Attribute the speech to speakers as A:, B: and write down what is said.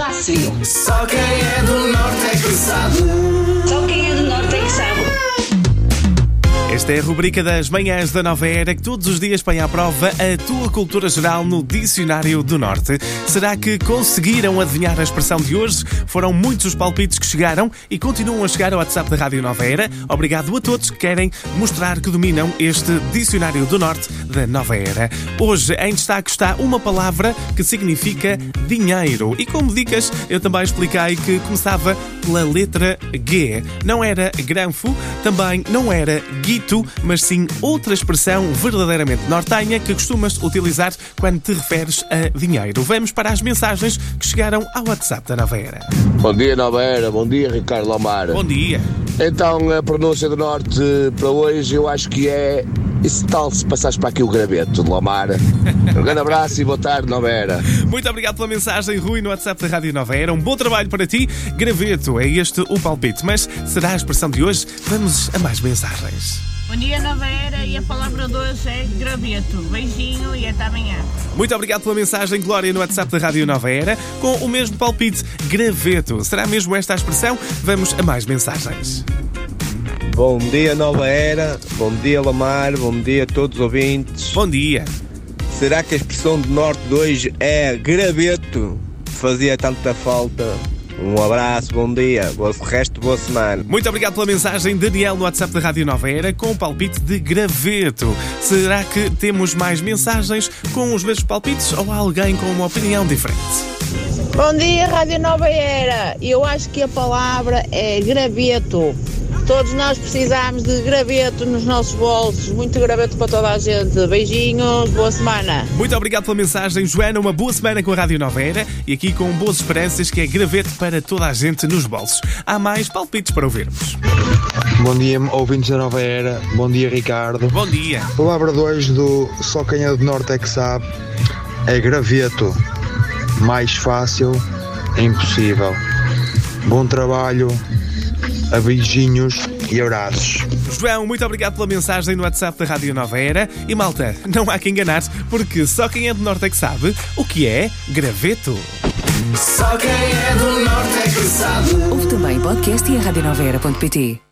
A: Já.
B: Só quem é do norte é sabe.
C: Esta é a rubrica das manhãs da nova era que todos os dias põe à prova a tua cultura geral no Dicionário do Norte. Será que conseguiram adivinhar a expressão de hoje? Foram muitos os palpites que chegaram e continuam a chegar ao WhatsApp da Rádio Nova Era. Obrigado a todos que querem mostrar que dominam este Dicionário do Norte da Nova Era. Hoje em destaque está uma palavra que significa dinheiro. E como dicas, eu também expliquei que começava pela letra G. Não era granfo, também não era guito, mas sim outra expressão verdadeiramente nortenha que costumas utilizar quando te referes a dinheiro. Vamos para as mensagens que chegaram ao WhatsApp da Nova Era.
D: Bom dia, Nova Era. Bom dia, Ricardo Lomar.
C: Bom dia.
D: Então, a pronúncia do Norte para hoje eu acho que é. E se tal se passares para aqui o graveto de Lomar? Um grande abraço e boa tarde, Nova Era.
C: Muito obrigado pela mensagem, Rui, no WhatsApp da Rádio Nova Era. Um bom trabalho para ti. Graveto, é este o palpite. Mas será a expressão de hoje? Vamos a mais mensagens.
E: Bom dia, Nova Era, e a palavra de hoje é graveto. Beijinho e até amanhã.
C: Muito obrigado pela mensagem, Glória, no WhatsApp da Rádio Nova Era, com o mesmo palpite, graveto. Será mesmo esta a expressão? Vamos a mais mensagens.
F: Bom dia, Nova Era. Bom dia, Lamar. Bom dia a todos os ouvintes.
C: Bom dia.
F: Será que a expressão do Norte de hoje é graveto? Fazia tanta falta. Um abraço, bom dia. Boa resto, boa semana.
C: Muito obrigado pela mensagem, Daniel, no WhatsApp da Rádio Nova Era, com o palpite de graveto. Será que temos mais mensagens com os mesmos palpites ou alguém com uma opinião diferente?
G: Bom dia, Rádio Nova Era. Eu acho que a palavra é graveto. Todos nós precisamos de graveto nos nossos bolsos. Muito graveto para toda a gente. Beijinhos, boa semana.
C: Muito obrigado pela mensagem, Joana. Uma boa semana com a Rádio Nova Era e aqui com boas esperanças que é graveto para toda a gente nos bolsos. Há mais palpites para ouvirmos.
H: Bom dia, ouvintes da Nova Era. Bom dia, Ricardo.
C: Bom dia.
H: A palavra de hoje do Só Quem é do Norte é que sabe é graveto. Mais fácil é impossível. Bom trabalho, a beijinhos e abraços.
C: João, muito obrigado pela mensagem no WhatsApp da Rádio Nova Era. E malta, não há que enganar-se, porque só quem é do Norte é que sabe o que é graveto.
B: Só quem é do norte é que sabe.
I: Ouve também podcast e a